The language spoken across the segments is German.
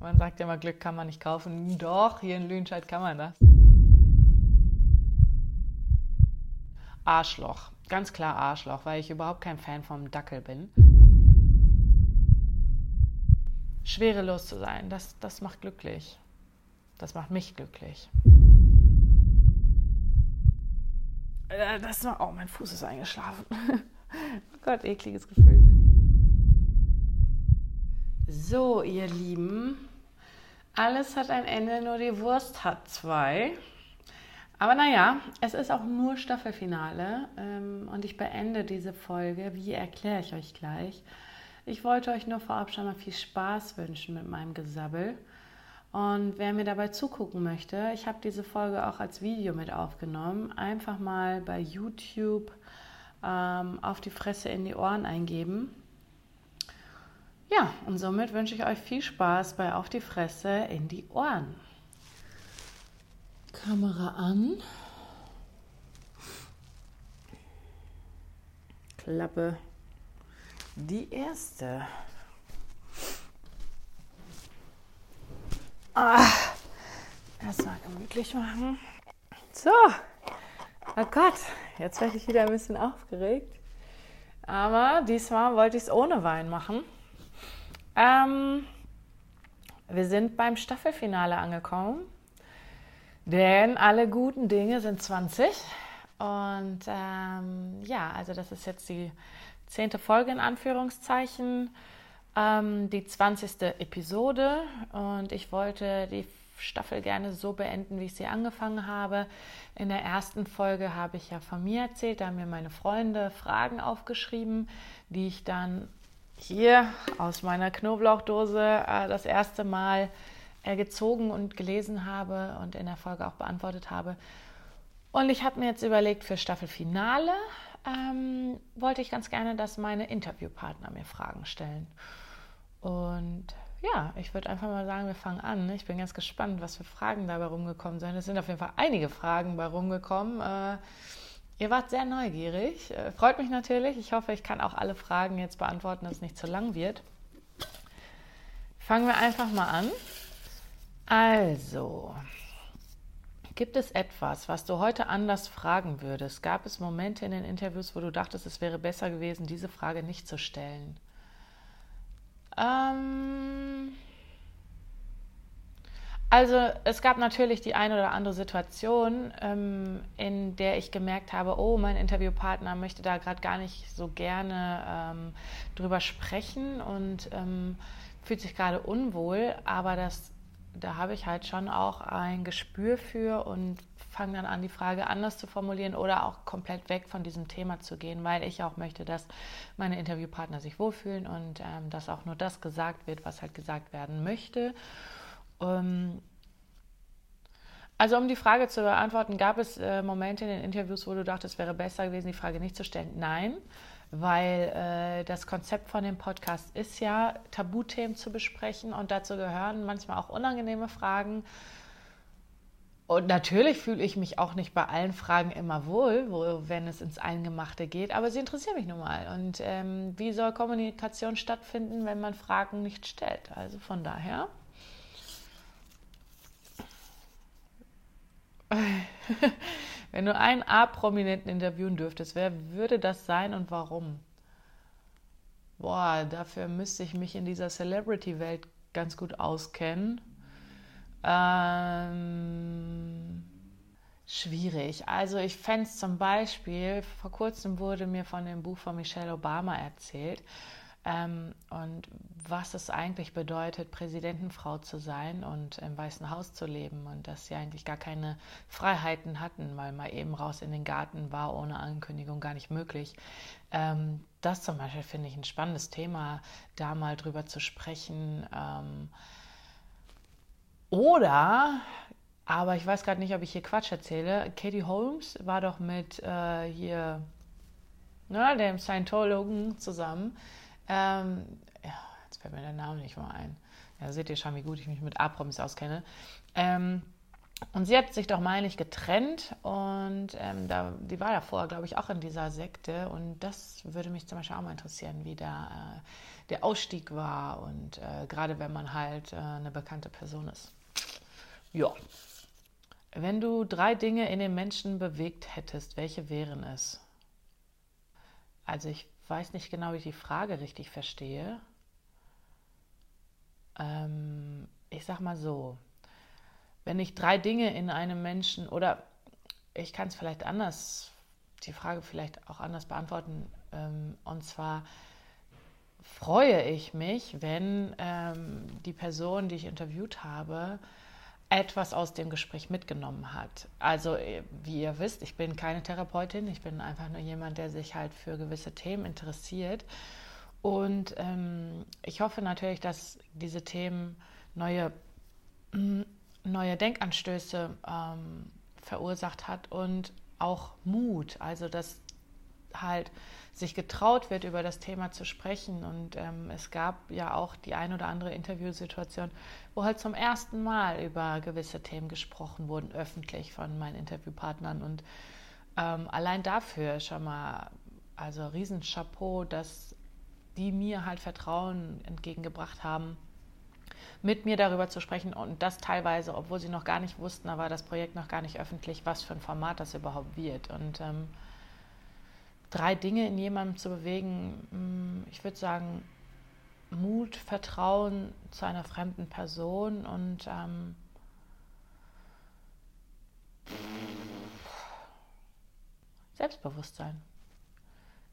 Man sagt ja immer, Glück kann man nicht kaufen. Doch, hier in Lüdenscheid kann man das. Arschloch. Ganz klar Arschloch, weil ich überhaupt kein Fan vom Dackel bin. Schwerelos zu sein, das, das macht glücklich. Das macht mich glücklich. Äh, das noch, oh, mein Fuß ist eingeschlafen. oh Gott, ekliges Gefühl. So, ihr Lieben, alles hat ein Ende, nur die Wurst hat zwei. Aber naja, es ist auch nur Staffelfinale ähm, und ich beende diese Folge. Wie erkläre ich euch gleich? Ich wollte euch nur vorab schon mal viel Spaß wünschen mit meinem Gesabbel. Und wer mir dabei zugucken möchte, ich habe diese Folge auch als Video mit aufgenommen. Einfach mal bei YouTube ähm, auf die Fresse in die Ohren eingeben. Ja, und somit wünsche ich euch viel Spaß bei Auf die Fresse in die Ohren. Kamera an. Klappe. Die erste. Ah, erstmal gemütlich machen. So. Oh Gott, jetzt werde ich wieder ein bisschen aufgeregt. Aber diesmal wollte ich es ohne Wein machen. Ähm, wir sind beim Staffelfinale angekommen, denn alle guten Dinge sind 20. Und ähm, ja, also das ist jetzt die zehnte Folge in Anführungszeichen, ähm, die 20. Episode. Und ich wollte die Staffel gerne so beenden, wie ich sie angefangen habe. In der ersten Folge habe ich ja von mir erzählt, da haben mir meine Freunde Fragen aufgeschrieben, die ich dann hier aus meiner Knoblauchdose äh, das erste Mal äh, gezogen und gelesen habe und in der Folge auch beantwortet habe. Und ich habe mir jetzt überlegt, für Staffelfinale ähm, wollte ich ganz gerne, dass meine Interviewpartner mir Fragen stellen. Und ja, ich würde einfach mal sagen, wir fangen an. Ich bin ganz gespannt, was für Fragen dabei rumgekommen sind. Es sind auf jeden Fall einige Fragen bei rumgekommen. Äh, Ihr wart sehr neugierig. Äh, freut mich natürlich. Ich hoffe, ich kann auch alle Fragen jetzt beantworten, dass es nicht zu lang wird. Fangen wir einfach mal an. Also, gibt es etwas, was du heute anders fragen würdest? Gab es Momente in den Interviews, wo du dachtest, es wäre besser gewesen, diese Frage nicht zu stellen? Ähm also es gab natürlich die eine oder andere Situation, ähm, in der ich gemerkt habe, oh, mein Interviewpartner möchte da gerade gar nicht so gerne ähm, drüber sprechen und ähm, fühlt sich gerade unwohl, aber das, da habe ich halt schon auch ein Gespür für und fange dann an, die Frage anders zu formulieren oder auch komplett weg von diesem Thema zu gehen, weil ich auch möchte, dass meine Interviewpartner sich wohlfühlen und ähm, dass auch nur das gesagt wird, was halt gesagt werden möchte. Ähm, also um die Frage zu beantworten, gab es äh, Momente in den Interviews, wo du dachtest, es wäre besser gewesen, die Frage nicht zu stellen? Nein, weil äh, das Konzept von dem Podcast ist ja, Tabuthemen zu besprechen und dazu gehören manchmal auch unangenehme Fragen. Und natürlich fühle ich mich auch nicht bei allen Fragen immer wohl, wo, wenn es ins Eingemachte geht, aber sie interessieren mich nun mal. Und ähm, wie soll Kommunikation stattfinden, wenn man Fragen nicht stellt? Also von daher Wenn du einen A-Prominenten interviewen dürftest, wer würde das sein und warum? Boah, dafür müsste ich mich in dieser Celebrity-Welt ganz gut auskennen. Ähm, schwierig. Also ich fände es zum Beispiel, vor kurzem wurde mir von dem Buch von Michelle Obama erzählt ähm, und was es eigentlich bedeutet, Präsidentenfrau zu sein und im Weißen Haus zu leben und dass sie eigentlich gar keine Freiheiten hatten, weil mal eben raus in den Garten war ohne Ankündigung gar nicht möglich. Ähm, das zum Beispiel finde ich ein spannendes Thema, da mal drüber zu sprechen. Ähm, oder aber ich weiß gerade nicht, ob ich hier Quatsch erzähle. Katie Holmes war doch mit äh, hier, na, dem Scientologen zusammen. Ähm, ja, jetzt fällt mir der Name nicht mal ein. Ja, seht ihr schon, wie gut ich mich mit A-Promis auskenne. Ähm, Und sie hat sich doch, meine ich, getrennt und ähm, da, die war ja vorher, glaube ich, auch in dieser Sekte. Und das würde mich zum Beispiel auch mal interessieren, wie da äh, der Ausstieg war und äh, gerade wenn man halt äh, eine bekannte Person ist. Ja. Wenn du drei Dinge in den Menschen bewegt hättest, welche wären es? Also ich weiß nicht genau, wie ich die Frage richtig verstehe. Ähm, ich sag mal so, wenn ich drei Dinge in einem Menschen oder ich kann es vielleicht anders, die Frage vielleicht auch anders beantworten. Ähm, und zwar freue ich mich, wenn ähm, die Person, die ich interviewt habe, etwas aus dem Gespräch mitgenommen hat. Also, äh, wie ihr wisst, ich bin keine Therapeutin, ich bin einfach nur jemand, der sich halt für gewisse Themen interessiert. Und ähm, ich hoffe natürlich, dass diese Themen neue neue Denkanstöße ähm, verursacht hat und auch Mut, also dass halt sich getraut wird, über das Thema zu sprechen. Und ähm, es gab ja auch die ein oder andere Interviewsituation, wo halt zum ersten Mal über gewisse Themen gesprochen wurden, öffentlich von meinen Interviewpartnern. Und ähm, allein dafür schon mal, also Riesenchapeau, dass die mir halt Vertrauen entgegengebracht haben mit mir darüber zu sprechen und das teilweise, obwohl sie noch gar nicht wussten, da war das Projekt noch gar nicht öffentlich, was für ein Format das überhaupt wird. Und ähm, drei Dinge in jemandem zu bewegen, hm, ich würde sagen, Mut, Vertrauen zu einer fremden Person und ähm, Selbstbewusstsein.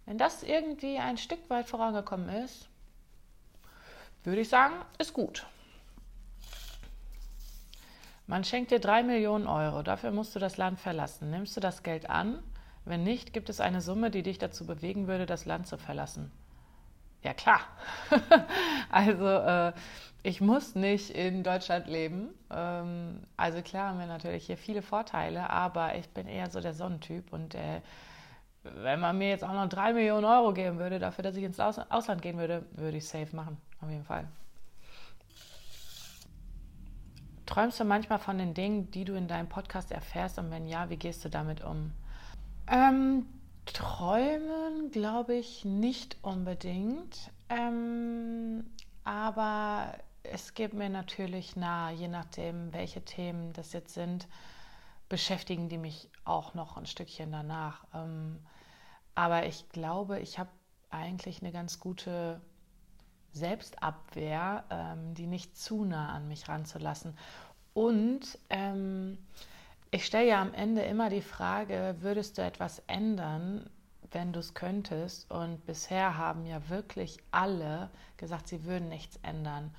Wenn das irgendwie ein Stück weit vorangekommen ist, würde ich sagen, ist gut. Man schenkt dir drei Millionen Euro, dafür musst du das Land verlassen. Nimmst du das Geld an? Wenn nicht, gibt es eine Summe, die dich dazu bewegen würde, das Land zu verlassen. Ja klar. also äh, ich muss nicht in Deutschland leben. Ähm, also klar haben wir natürlich hier viele Vorteile, aber ich bin eher so der Sonnentyp und äh, wenn man mir jetzt auch noch drei Millionen Euro geben würde dafür, dass ich ins Ausland gehen würde, würde ich safe machen, auf jeden Fall. Träumst du manchmal von den Dingen, die du in deinem Podcast erfährst? Und wenn ja, wie gehst du damit um? Ähm, träumen glaube ich nicht unbedingt. Ähm, aber es geht mir natürlich nahe, je nachdem, welche Themen das jetzt sind, beschäftigen die mich auch noch ein Stückchen danach. Ähm, aber ich glaube, ich habe eigentlich eine ganz gute Selbstabwehr, ähm, die nicht zu nah an mich ranzulassen. Und ähm, ich stelle ja am Ende immer die Frage, würdest du etwas ändern, wenn du es könntest? Und bisher haben ja wirklich alle gesagt, sie würden nichts ändern.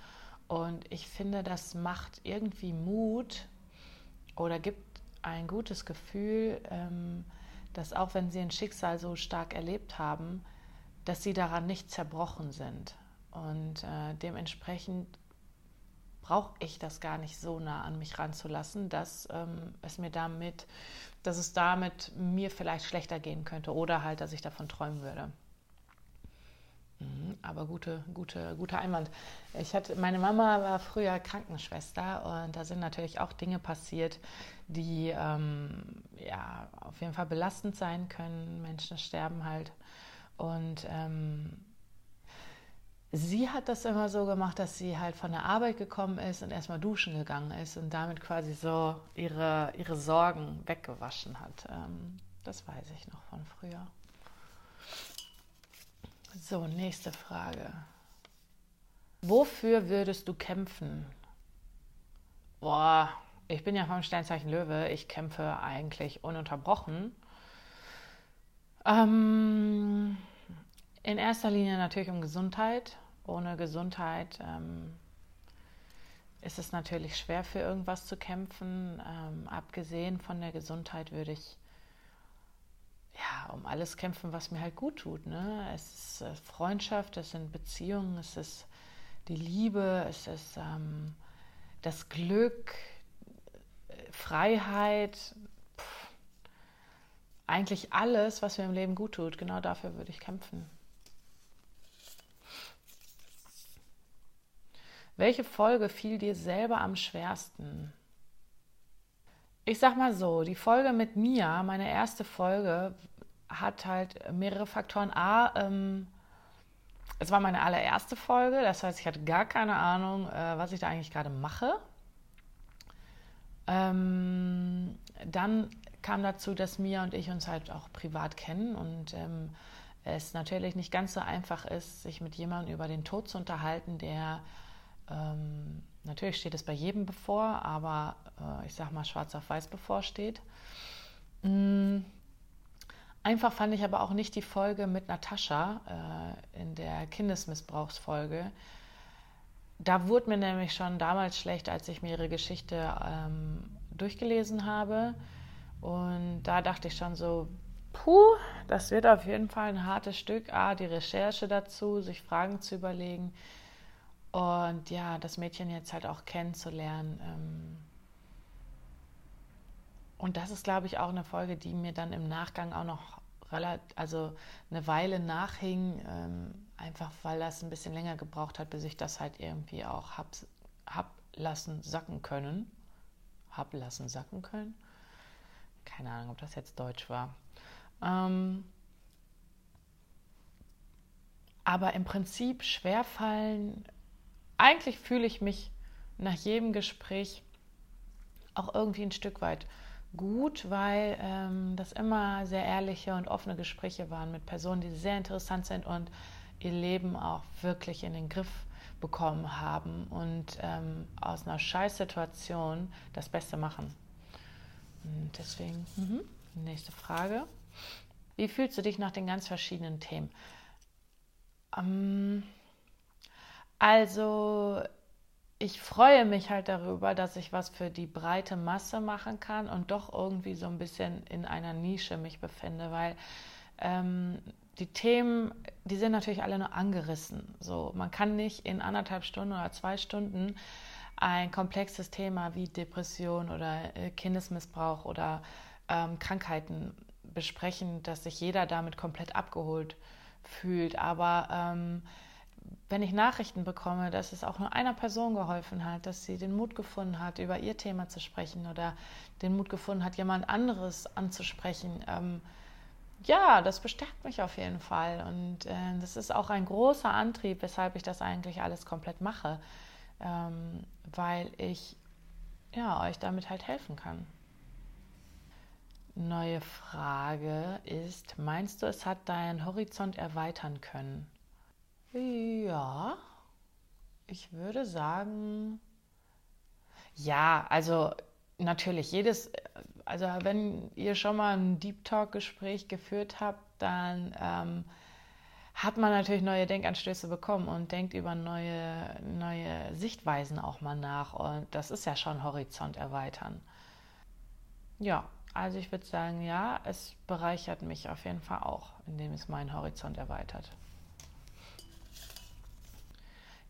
Und ich finde, das macht irgendwie Mut oder gibt ein gutes Gefühl, ähm, dass auch wenn sie ein Schicksal so stark erlebt haben, dass sie daran nicht zerbrochen sind. Und äh, dementsprechend brauche ich das gar nicht so nah an mich ranzulassen, dass ähm, es mir damit, dass es damit mir vielleicht schlechter gehen könnte oder halt, dass ich davon träumen würde. Mhm, aber gute, gute, guter Einwand. Ich hatte, meine Mama war früher Krankenschwester und da sind natürlich auch Dinge passiert, die ähm, ja auf jeden Fall belastend sein können. Menschen sterben halt und ähm, sie hat das immer so gemacht, dass sie halt von der Arbeit gekommen ist und erstmal duschen gegangen ist und damit quasi so ihre, ihre Sorgen weggewaschen hat. Ähm, das weiß ich noch von früher. So, nächste Frage. Wofür würdest du kämpfen? Boah, ich bin ja vom Sternzeichen Löwe. Ich kämpfe eigentlich ununterbrochen. Ähm, in erster Linie natürlich um Gesundheit. Ohne Gesundheit ähm, ist es natürlich schwer für irgendwas zu kämpfen. Ähm, abgesehen von der Gesundheit würde ich ja um alles kämpfen, was mir halt gut tut. Ne? Es ist äh, Freundschaft, es sind Beziehungen, es ist die Liebe, es ist ähm, das Glück, Freiheit, eigentlich alles, was mir im Leben gut tut. Genau dafür würde ich kämpfen. Welche Folge fiel dir selber am schwersten? ich sag mal so, die Folge mit Mia, meine erste Folge, hat halt mehrere Faktoren. A, ähm, es war meine allererste Folge, das heißt, ich hatte gar keine Ahnung, äh, was ich da eigentlich gerade mache. Ähm, dann kam dazu, dass Mia und ich uns halt auch privat kennen und ähm, es natürlich nicht ganz so einfach ist, sich mit jemandem über den Tod zu unterhalten, der ähm, natürlich steht es bei jedem bevor, aber äh, ich sag mal schwarz auf weiß bevorsteht. Mhm. Einfach fand ich aber auch nicht die Folge mit Natascha äh, in der Kindesmissbrauchsfolge. Da wurde mir nämlich schon damals schlecht, als ich mir ihre Geschichte ähm, durchgelesen habe. Und da dachte ich schon so, puh, das wird auf jeden Fall ein hartes Stück. A, die Recherche dazu, sich Fragen zu überlegen. Und ja, das Mädchen jetzt halt auch kennenzulernen. Ähm, und das ist, glaube ich, auch eine Folge, die mir dann im Nachgang auch noch relativ, also eine Weile nachhing, ähm, einfach weil das ein bisschen länger gebraucht hat, bis ich das halt irgendwie auch hab, hab lassen sacken können. Hab lassen sacken können. Keine Ahnung, ob das jetzt Deutsch war. Ähm, aber im Prinzip schwerfallen, eigentlich fühle ich mich nach jedem Gespräch auch irgendwie ein Stück weit gut, weil ähm, das immer sehr ehrliche und offene Gespräche waren mit Personen, die sehr interessant sind und ihr Leben auch wirklich in den Griff bekommen haben und ähm, aus einer Scheißsituation das Beste machen. Und deswegen, mhm. nächste Frage. Wie fühlst du dich nach den ganz verschiedenen Themen? Ähm, also ich freue mich halt darüber, dass ich was für die breite Masse machen kann und doch irgendwie so ein bisschen in einer Nische mich befinde, weil ähm, die Themen, die sind natürlich alle nur angerissen. So, man kann nicht in anderthalb Stunden oder zwei Stunden ein komplexes Thema wie Depression oder äh, Kindesmissbrauch oder ähm, Krankheiten besprechen, dass sich jeder damit komplett abgeholt fühlt. Aber ähm, wenn ich Nachrichten bekomme, dass es auch nur einer Person geholfen hat, dass sie den Mut gefunden hat, über ihr Thema zu sprechen oder den Mut gefunden hat, jemand anderes anzusprechen, ähm, ja, das bestärkt mich auf jeden Fall. Und äh, das ist auch ein großer Antrieb, weshalb ich das eigentlich alles komplett mache, ähm, weil ich ja, euch damit halt helfen kann. Neue Frage ist, meinst du, es hat deinen Horizont erweitern können? Ja, ich würde sagen, ja, also natürlich, jedes, also wenn ihr schon mal ein Deep Talk-Gespräch geführt habt, dann ähm, hat man natürlich neue Denkanstöße bekommen und denkt über neue, neue Sichtweisen auch mal nach. Und das ist ja schon Horizont erweitern. Ja, also ich würde sagen, ja, es bereichert mich auf jeden Fall auch, indem es meinen Horizont erweitert.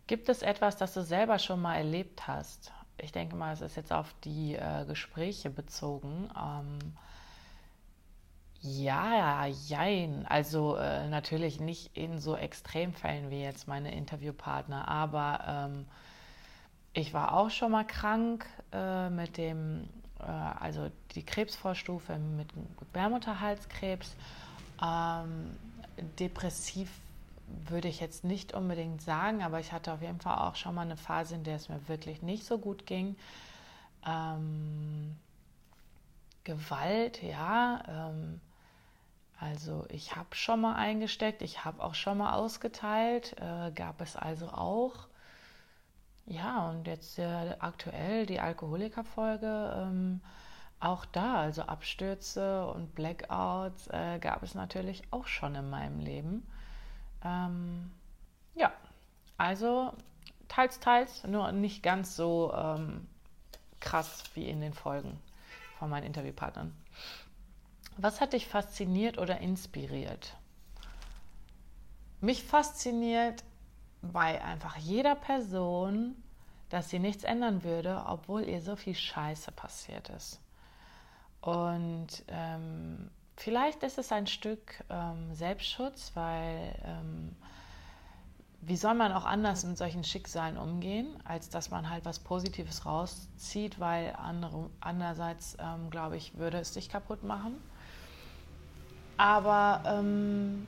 Gibt es etwas, das du selber schon mal erlebt hast? Ich denke mal, es ist jetzt auf die äh, Gespräche bezogen. Ähm, ja, jein. Also äh, natürlich nicht in so Extremfällen wie jetzt meine Interviewpartner, aber ähm, ich war auch schon mal krank äh, mit dem, äh, also die Krebsvorstufe mit Gebärmutterhalskrebs. Ähm, depressiv würde ich jetzt nicht unbedingt sagen, aber ich hatte auf jeden Fall auch schon mal eine Phase, in der es mir wirklich nicht so gut ging. Ähm, Gewalt, ja. Ähm, also ich habe schon mal eingesteckt, ich habe auch schon mal ausgeteilt, äh, gab es also auch. Ja, und jetzt äh, aktuell die Alkoholikerfolge, ähm, auch da, also Abstürze und Blackouts äh, gab es natürlich auch schon in meinem Leben. Ähm, ja, also teils, teils, nur nicht ganz so ähm, krass wie in den Folgen von meinen Interviewpartnern. Was hat dich fasziniert oder inspiriert? Mich fasziniert bei einfach jeder Person, dass sie nichts ändern würde, obwohl ihr so viel Scheiße passiert ist. Und ähm, Vielleicht ist es ein Stück ähm, Selbstschutz, weil ähm, wie soll man auch anders mit solchen Schicksalen umgehen, als dass man halt was Positives rauszieht, weil andere, andererseits, ähm, glaube ich, würde es dich kaputt machen. Aber ähm,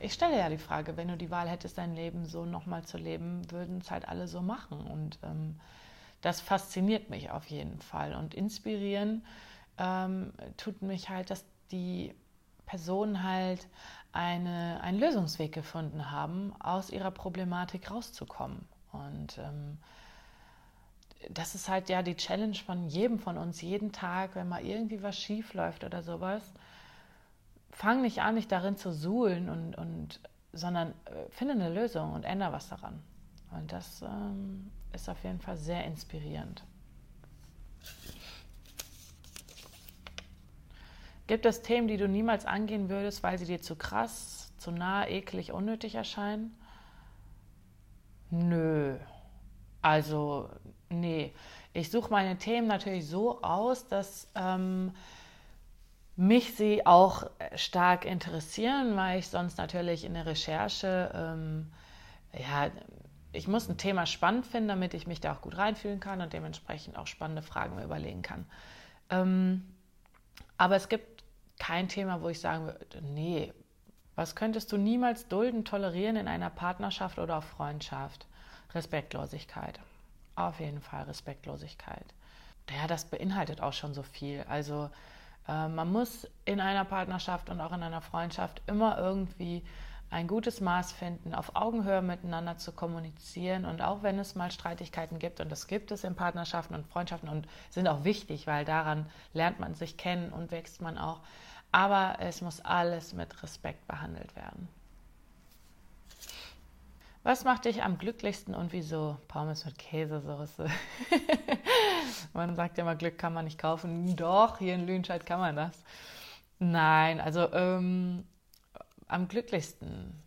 ich stelle ja die Frage, wenn du die Wahl hättest, dein Leben so nochmal zu leben, würden es halt alle so machen. Und ähm, das fasziniert mich auf jeden Fall. Und inspirieren ähm, tut mich halt, dass die Personen halt eine, einen Lösungsweg gefunden haben, aus ihrer Problematik rauszukommen. Und ähm, das ist halt ja die Challenge von jedem von uns, jeden Tag, wenn mal irgendwie was schief läuft oder sowas. Fang nicht an, dich darin zu suhlen, und, und, sondern äh, finde eine Lösung und ändere was daran. Und das ähm, ist auf jeden Fall sehr inspirierend. Gibt es Themen, die du niemals angehen würdest, weil sie dir zu krass, zu nah, eklig, unnötig erscheinen? Nö. Also, nee. Ich suche meine Themen natürlich so aus, dass ähm, mich sie auch stark interessieren, weil ich sonst natürlich in der Recherche, ähm, ja, ich muss ein Thema spannend finden, damit ich mich da auch gut reinfühlen kann und dementsprechend auch spannende Fragen mir überlegen kann. Ähm, aber es gibt kein Thema, wo ich sagen würde, nee, was könntest du niemals dulden, tolerieren in einer Partnerschaft oder auch Freundschaft? Respektlosigkeit. Auf jeden Fall Respektlosigkeit. Ja, das beinhaltet auch schon so viel. Also äh, man muss in einer Partnerschaft und auch in einer Freundschaft immer irgendwie ein gutes Maß finden, auf Augenhöhe miteinander zu kommunizieren und auch wenn es mal Streitigkeiten gibt, und das gibt es in Partnerschaften und Freundschaften und sind auch wichtig, weil daran lernt man sich kennen und wächst man auch, aber es muss alles mit Respekt behandelt werden. Was macht dich am glücklichsten und wieso? Pommes mit Käsesoße. man sagt ja immer, Glück kann man nicht kaufen. Doch, hier in Lüdenscheid kann man das. Nein, also ähm, am glücklichsten?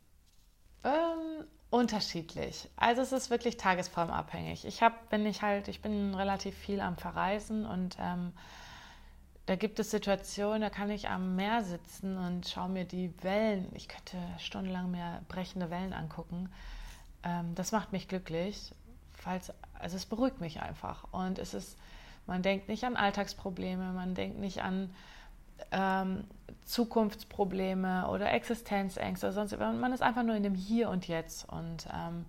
Ähm, unterschiedlich. Also es ist wirklich tagesformabhängig. Ich habe, wenn ich halt, ich bin relativ viel am Verreisen und ähm, da gibt es Situationen, da kann ich am Meer sitzen und schaue mir die Wellen, ich könnte stundenlang mehr brechende Wellen angucken. Ähm, das macht mich glücklich, falls, also es beruhigt mich einfach. Und es ist, man denkt nicht an Alltagsprobleme, man denkt nicht an ähm, Zukunftsprobleme oder Existenzängste oder sonst man ist einfach nur in dem Hier und Jetzt und ähm,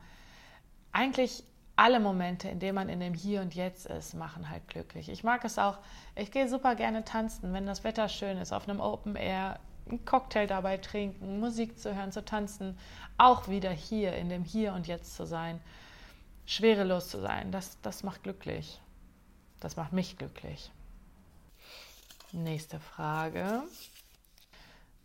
eigentlich alle Momente, in denen man in dem Hier und Jetzt ist, machen halt glücklich. Ich mag es auch, ich gehe super gerne tanzen, wenn das Wetter schön ist, auf einem Open Air, einen Cocktail dabei trinken, Musik zu hören, zu tanzen, auch wieder hier, in dem Hier und Jetzt zu sein, schwerelos zu sein, das, das macht glücklich. Das macht mich glücklich. Nächste Frage.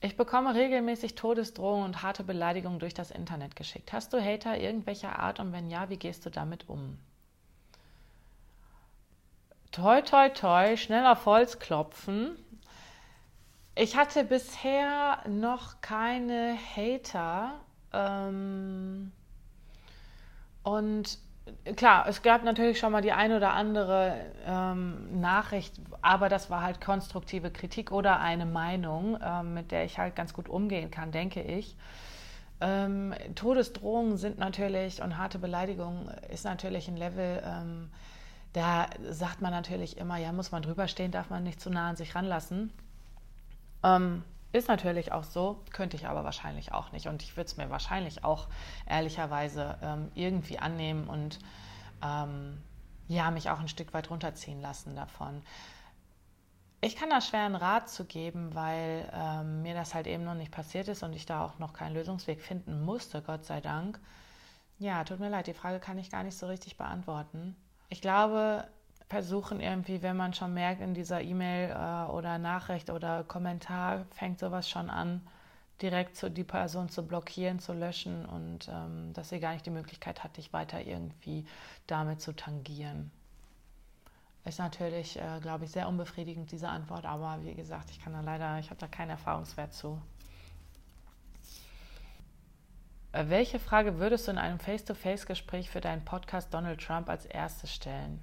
Ich bekomme regelmäßig Todesdrohungen und harte Beleidigungen durch das Internet geschickt. Hast du Hater irgendwelcher Art und wenn ja, wie gehst du damit um? Toi, toi, toi, schnell auf Holz klopfen. Ich hatte bisher noch keine Hater. Ähm, und klar, es gab natürlich schon mal die eine oder andere ähm, Nachricht, aber das war halt konstruktive Kritik oder eine Meinung, ähm, mit der ich halt ganz gut umgehen kann, denke ich. Ähm, Todesdrohungen sind natürlich und harte Beleidigungen ist natürlich ein Level, ähm, da sagt man natürlich immer, ja, muss man drüber stehen, darf man nicht zu nah an sich ranlassen. Ähm, ist natürlich auch so, könnte ich aber wahrscheinlich auch nicht. Und ich würde es mir wahrscheinlich auch ehrlicherweise ähm, irgendwie annehmen und ähm, ja, mich auch ein Stück weit runterziehen lassen davon. Ich kann da schwer einen Rat zu geben, weil ähm, mir das halt eben noch nicht passiert ist und ich da auch noch keinen Lösungsweg finden musste, Gott sei Dank. Ja, tut mir leid, die Frage kann ich gar nicht so richtig beantworten. Ich glaube, versuchen irgendwie, wenn man schon merkt in dieser E-Mail äh, oder Nachricht oder Kommentar, fängt sowas schon an, direkt zu, die Person zu blockieren, zu löschen und ähm, dass sie gar nicht die Möglichkeit hat, dich weiter irgendwie damit zu tangieren. Ist natürlich, äh, glaube ich, sehr unbefriedigend, diese Antwort, aber wie gesagt, ich kann da leider, ich habe da keinen Erfahrungswert zu. Äh, welche Frage würdest du in einem Face-to-Face-Gespräch für deinen Podcast Donald Trump als erstes stellen?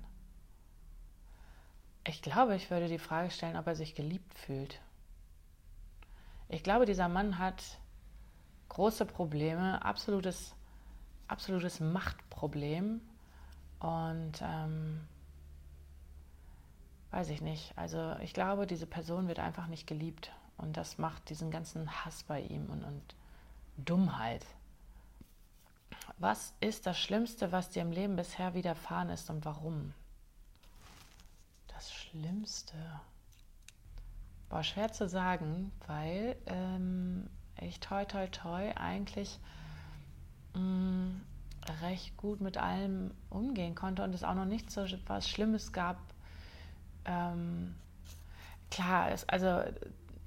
Ich glaube, ich würde die Frage stellen, ob er sich geliebt fühlt. Ich glaube, dieser Mann hat große Probleme, absolutes absolutes Machtproblem. Und ähm, weiß ich nicht. Also ich glaube, diese Person wird einfach nicht geliebt. Und das macht diesen ganzen Hass bei ihm und, und Dummheit. Was ist das Schlimmste, was dir im Leben bisher widerfahren ist und warum? Das Schlimmste. War schwer zu sagen, weil ähm, ich toi toi toi eigentlich mh, mm, recht gut mit allem umgehen konnte und es auch noch nicht so was Schlimmes gab. Ähm, klar, es, also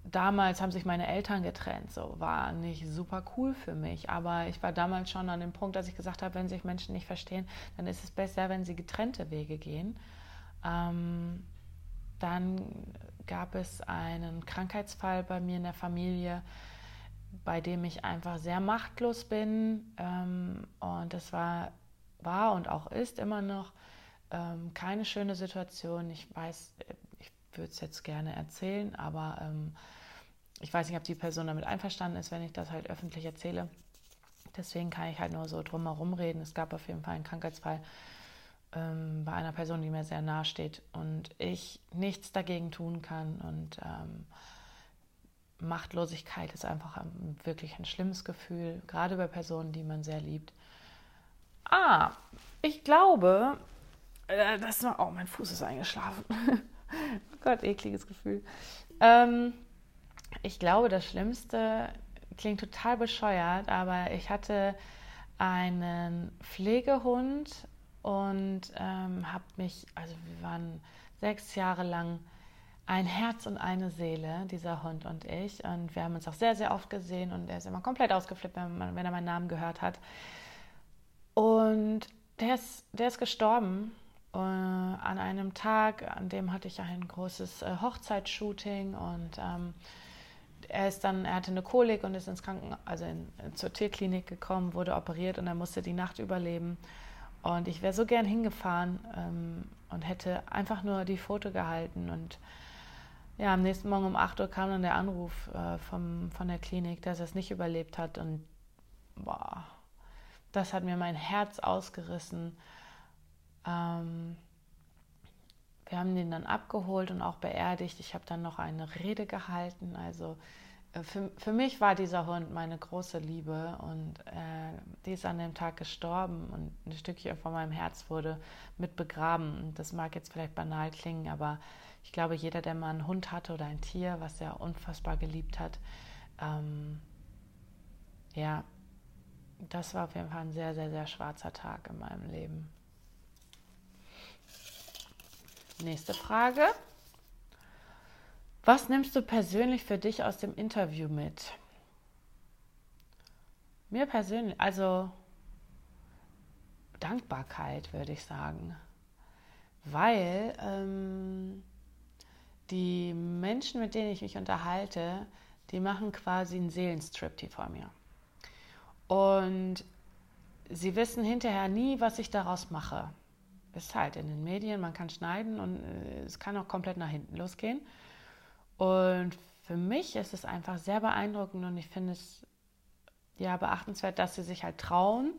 damals haben sich meine Eltern getrennt, so war nicht super cool für mich, aber ich war damals schon an dem Punkt, dass ich gesagt habe, wenn sich Menschen nicht verstehen, dann ist es besser, wenn sie getrennte Wege gehen. Ähm, dann gab es einen Krankheitsfall bei mir in der Familie, bei dem ich einfach sehr machtlos bin. Ähm, und das war, war und auch ist immer noch ähm, keine schöne Situation. Ich weiß, ich würde es jetzt gerne erzählen, aber ähm, ich weiß nicht, ob die Person damit einverstanden ist, wenn ich das halt öffentlich erzähle. Deswegen kann ich halt nur so drumherum reden. Es gab auf jeden Fall einen Krankheitsfall ähm, bei einer Person, die mir sehr nahe steht und ich nichts dagegen tun kann. Und ähm, Machtlosigkeit ist einfach ein, wirklich ein schlimmes Gefühl, gerade bei Personen, die man sehr liebt. Ah, ich glaube, äh, das war, oh, mein Fuß ist eingeschlafen. oh Gott, ekliges Gefühl. Ähm, ich glaube, das Schlimmste klingt total bescheuert, aber ich hatte einen Pflegehund und ähm, habe mich, also wir waren sechs Jahre lang ein Herz und eine Seele, dieser Hund und ich. Und wir haben uns auch sehr, sehr oft gesehen und er ist immer komplett ausgeflippt, wenn, man, wenn er meinen Namen gehört hat. Und der ist, der ist gestorben äh, an einem Tag, an dem hatte ich ein großes äh, Hochzeitsshooting und ähm, er ist dann, er hatte eine Kolik und ist ins Kranken, also in, zur Tierklinik gekommen, wurde operiert und er musste die Nacht überleben. Und ich wäre so gern hingefahren ähm, und hätte einfach nur die Foto gehalten. Und ja, am nächsten Morgen um 8 Uhr kam dann der Anruf äh, vom, von der Klinik, dass er es nicht überlebt hat. Und boah, das hat mir mein Herz ausgerissen. Ähm, wir haben den dann abgeholt und auch beerdigt. Ich habe dann noch eine Rede gehalten. Also für, für mich war dieser Hund meine große Liebe und äh, die ist an dem Tag gestorben und ein Stückchen von meinem Herz wurde mit begraben. Und das mag jetzt vielleicht banal klingen, aber ich glaube, jeder, der mal einen Hund hatte oder ein Tier, was er unfassbar geliebt hat, ähm, ja, das war auf jeden Fall ein sehr, sehr, sehr schwarzer Tag in meinem Leben. Nächste Frage. Was nimmst du persönlich für dich aus dem Interview mit? Mir persönlich, also Dankbarkeit würde ich sagen, weil ähm, die Menschen, mit denen ich mich unterhalte, die machen quasi einen Seelenstrip die vor mir. Und sie wissen hinterher nie, was ich daraus mache ist halt in den Medien, man kann schneiden und äh, es kann auch komplett nach hinten losgehen. Und für mich ist es einfach sehr beeindruckend und ich finde es ja beachtenswert, dass sie sich halt trauen,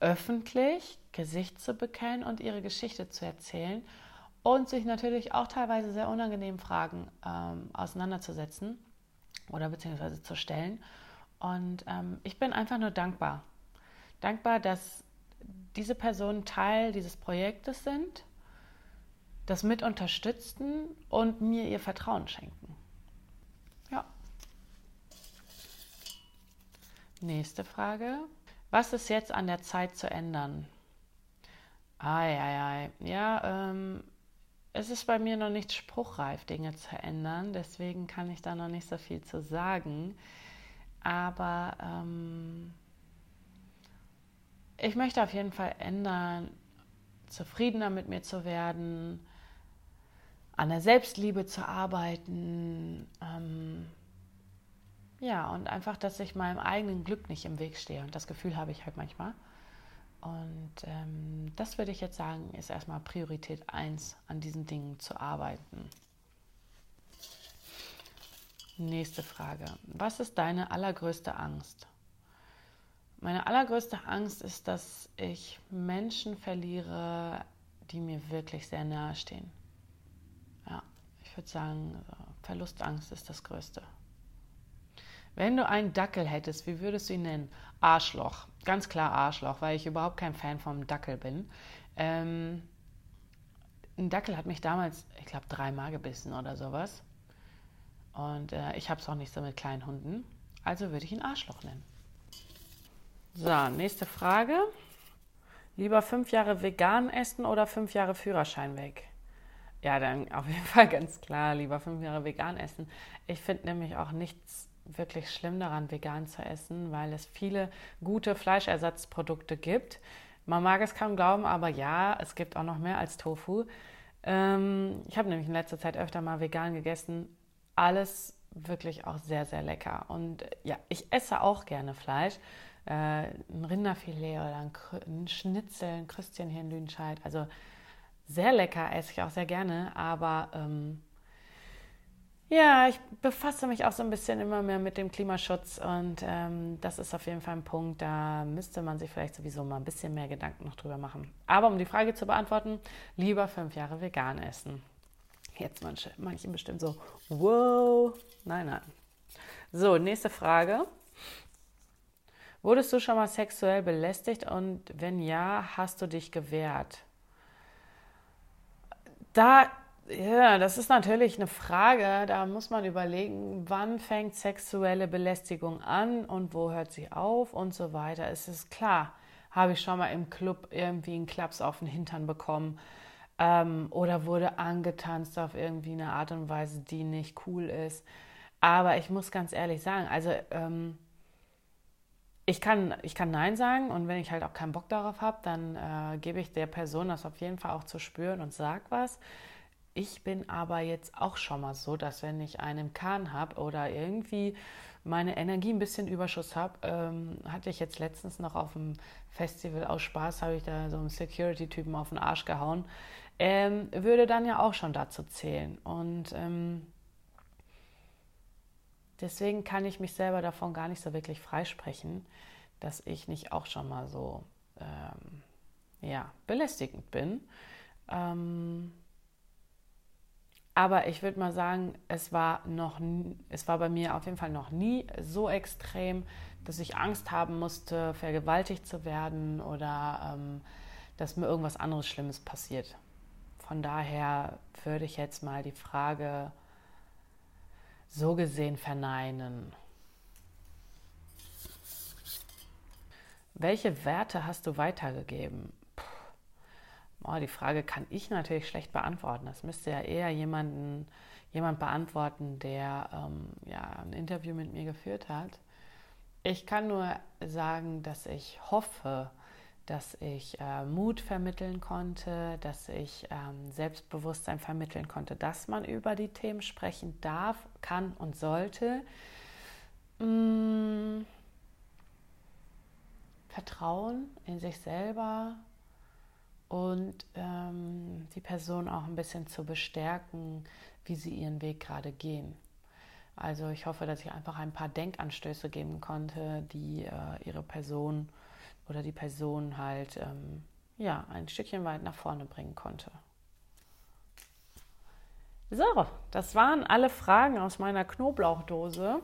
öffentlich Gesicht zu bekennen und ihre Geschichte zu erzählen und sich natürlich auch teilweise sehr unangenehmen Fragen ähm, auseinanderzusetzen oder beziehungsweise zu stellen. Und ähm, ich bin einfach nur dankbar. Dankbar, dass diese Personen Teil dieses Projektes sind, das mit unterstützen und mir ihr Vertrauen schenken. Ja. Nächste Frage. Was ist jetzt an der Zeit zu ändern? Eieiei. Ja, ähm, es ist bei mir noch nicht spruchreif, Dinge zu ändern. Deswegen kann ich da noch nicht so viel zu sagen. Aber ähm, ich möchte auf jeden Fall ändern, zufriedener mit mir zu werden, an der Selbstliebe zu arbeiten. Ähm, ja, und einfach, dass ich meinem eigenen Glück nicht im Weg stehe. Und das Gefühl habe ich halt manchmal. Und ähm, das würde ich jetzt sagen, ist erstmal Priorität 1, an diesen Dingen zu arbeiten. Nächste Frage. Was ist deine allergrößte Angst? Meine allergrößte Angst ist, dass ich Menschen verliere, die mir wirklich sehr nahe stehen. Ja, ich würde sagen, Verlustangst ist das Größte. Wenn du einen Dackel hättest, wie würdest du ihn nennen? Arschloch. Ganz klar Arschloch, weil ich überhaupt kein Fan vom Dackel bin. Ähm, ein Dackel hat mich damals, ich glaube, dreimal gebissen oder sowas. Und äh, ich habe es auch nicht so mit kleinen Hunden. Also würde ich ihn Arschloch nennen. So, nächste Frage. Lieber fünf Jahre vegan essen oder fünf Jahre Führerschein weg? Ja, dann auf jeden Fall ganz klar, lieber fünf Jahre vegan essen. Ich finde nämlich auch nichts wirklich schlimm daran, vegan zu essen, weil es viele gute Fleischersatzprodukte gibt. Man mag es kaum glauben, aber ja, es gibt auch noch mehr als Tofu. Ähm, ich habe nämlich in letzter Zeit öfter mal vegan gegessen. Alles wirklich auch sehr, sehr lecker. Und ja, ich esse auch gerne Fleisch. Äh, ein Rinderfilet oder ein, ein Schnitzel, ein Krüstchen hier in Lüdenscheid. Also sehr lecker, esse ich auch sehr gerne. Aber ähm, ja, ich befasse mich auch so ein bisschen immer mehr mit dem Klimaschutz und ähm, das ist auf jeden Fall ein Punkt, da müsste man sich vielleicht sowieso mal ein bisschen mehr Gedanken noch drüber machen. Aber um die Frage zu beantworten, lieber fünf Jahre vegan essen. Jetzt manche, manche bestimmt so, wow, nein, nein. So, nächste Frage. Wurdest du schon mal sexuell belästigt und wenn ja, hast du dich gewehrt? Da ja, das ist natürlich eine Frage. Da muss man überlegen, wann fängt sexuelle Belästigung an und wo hört sie auf und so weiter. Es ist klar, habe ich schon mal im Club irgendwie einen Klaps auf den Hintern bekommen ähm, oder wurde angetanzt auf irgendwie eine Art und Weise, die nicht cool ist. Aber ich muss ganz ehrlich sagen, also ähm, ich kann, ich kann Nein sagen und wenn ich halt auch keinen Bock darauf habe, dann äh, gebe ich der Person das auf jeden Fall auch zu spüren und sag was. Ich bin aber jetzt auch schon mal so, dass wenn ich einen Kahn habe oder irgendwie meine Energie ein bisschen Überschuss habe, ähm, hatte ich jetzt letztens noch auf dem Festival aus Spaß, habe ich da so einen Security-Typen auf den Arsch gehauen, ähm, würde dann ja auch schon dazu zählen. Und ähm, deswegen kann ich mich selber davon gar nicht so wirklich freisprechen, dass ich nicht auch schon mal so ähm, ja, belästigend bin. Aber ich würde mal sagen, es war noch, es war bei mir auf jeden Fall noch nie so extrem, dass ich Angst haben musste, vergewaltigt zu werden oder ähm, dass mir irgendwas anderes Schlimmes passiert. Von daher würde ich jetzt mal die Frage so gesehen verneinen. Welche Werte hast du weitergegeben? Oh, die Frage kann ich natürlich schlecht beantworten. Das müsste ja eher jemanden, jemand beantworten, der ähm, ja, ein Interview mit mir geführt hat. Ich kann nur sagen, dass ich hoffe, dass ich äh, Mut vermitteln konnte, dass ich ähm, Selbstbewusstsein vermitteln konnte, dass man über die Themen sprechen darf, kann und sollte. Mmh. Vertrauen in sich selber, und ähm, die Person auch ein bisschen zu bestärken, wie sie ihren Weg gerade gehen. Also ich hoffe, dass ich einfach ein paar Denkanstöße geben konnte, die äh, ihre Person oder die Person halt ähm, ja ein Stückchen weit nach vorne bringen konnte. So, das waren alle Fragen aus meiner Knoblauchdose.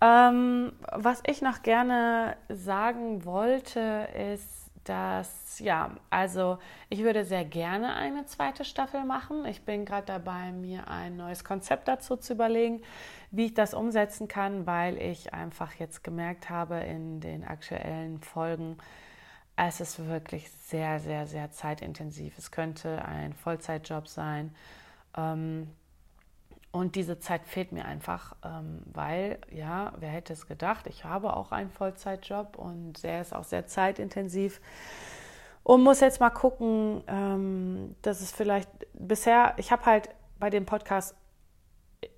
Ähm, was ich noch gerne sagen wollte, ist, dass, ja, also ich würde sehr gerne eine zweite Staffel machen. Ich bin gerade dabei, mir ein neues Konzept dazu zu überlegen, wie ich das umsetzen kann, weil ich einfach jetzt gemerkt habe in den aktuellen Folgen, es ist wirklich sehr, sehr, sehr zeitintensiv. Es könnte ein Vollzeitjob sein. Ähm, und diese Zeit fehlt mir einfach, ähm, weil, ja, wer hätte es gedacht, ich habe auch einen Vollzeitjob und der ist auch sehr zeitintensiv. Und muss jetzt mal gucken, ähm, dass es vielleicht bisher, ich habe halt bei dem Podcast,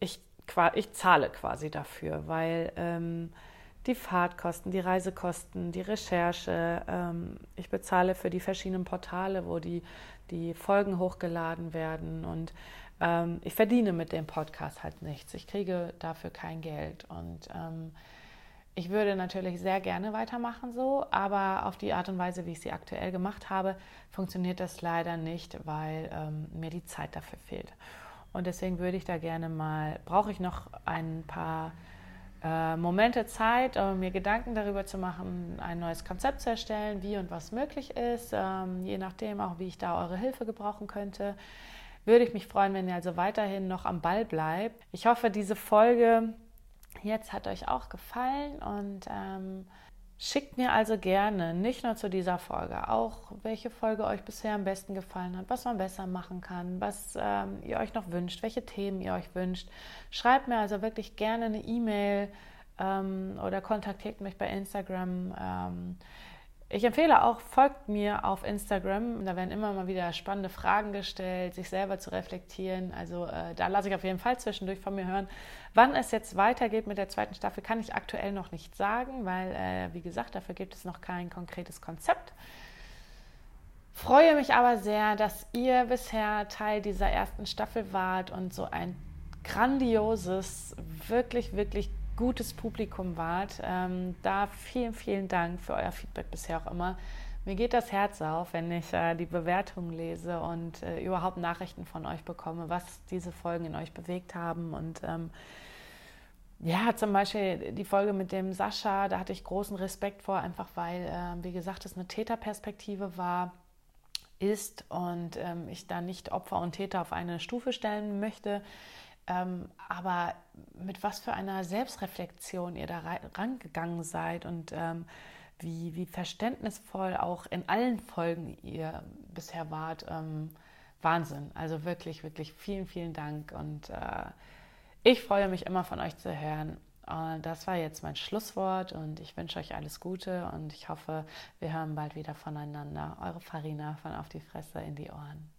ich, ich zahle quasi dafür, weil ähm, die Fahrtkosten, die Reisekosten, die Recherche, ich bezahle für die verschiedenen Portale, wo die, die Folgen hochgeladen werden und ähm, ich verdiene mit dem Podcast halt nichts. Ich kriege dafür kein Geld. Und ähm, Ich würde natürlich sehr gerne weitermachen so, aber auf die Art und Weise, wie ich sie aktuell gemacht habe, funktioniert das leider nicht, weil ähm, mir die Zeit dafür fehlt. Und deswegen würde ich da gerne mal, brauche ich noch ein paar äh, Momente Zeit, um mir Gedanken darüber zu machen, ein neues Konzept zu erstellen, wie und was möglich ist, ähm, je nachdem auch, wie ich da eure Hilfe gebrauchen könnte. Würde ich mich freuen, wenn ihr also weiterhin noch am Ball bleibt. Ich hoffe, diese Folge jetzt hat euch auch gefallen und ähm, schickt mir also gerne, nicht nur zu dieser Folge, auch welche Folge euch bisher am besten gefallen hat, was man besser machen kann, was ähm, ihr euch noch wünscht, welche Themen ihr euch wünscht. Schreibt mir also wirklich gerne eine E-Mail ähm, oder kontaktiert mich bei Instagram. Ich empfehle auch, folgt mir auf Instagram. Da werden immer mal wieder spannende Fragen gestellt, sich selber zu reflektieren. Also äh, da lasse ich auf jeden Fall zwischendurch von mir hören. Wann es jetzt weitergeht mit der zweiten Staffel, kann ich aktuell noch nicht sagen, weil, äh, wie gesagt, dafür gibt es noch kein konkretes Konzept. Freue mich aber sehr, dass ihr bisher Teil dieser ersten Staffel wart und so ein grandioses, wirklich, wirklich gutes Publikum wart. Ähm, da vielen, vielen Dank für euer Feedback bisher auch immer. Mir geht das Herz auf, wenn ich äh, die Bewertungen lese und äh, überhaupt Nachrichten von euch bekomme, was diese Folgen in euch bewegt haben. Und ähm, ja, zum Beispiel die Folge mit dem Sascha, da hatte ich großen Respekt vor, einfach weil, äh, wie gesagt, es eine Täterperspektive war, ist und ähm, ich da nicht Opfer und Täter auf eine Stufe stellen möchte. Ähm, aber mit was für einer Selbstreflexion ihr da rangegangen seid und ähm, wie, wie verständnisvoll auch in allen Folgen ihr bisher wart. Ähm, Wahnsinn. Also wirklich, wirklich vielen, vielen Dank. Und äh, ich freue mich immer von euch zu hören. Und das war jetzt mein Schlusswort und ich wünsche euch alles Gute und ich hoffe, wir hören bald wieder voneinander. Eure Farina von Auf die Fresse in die Ohren.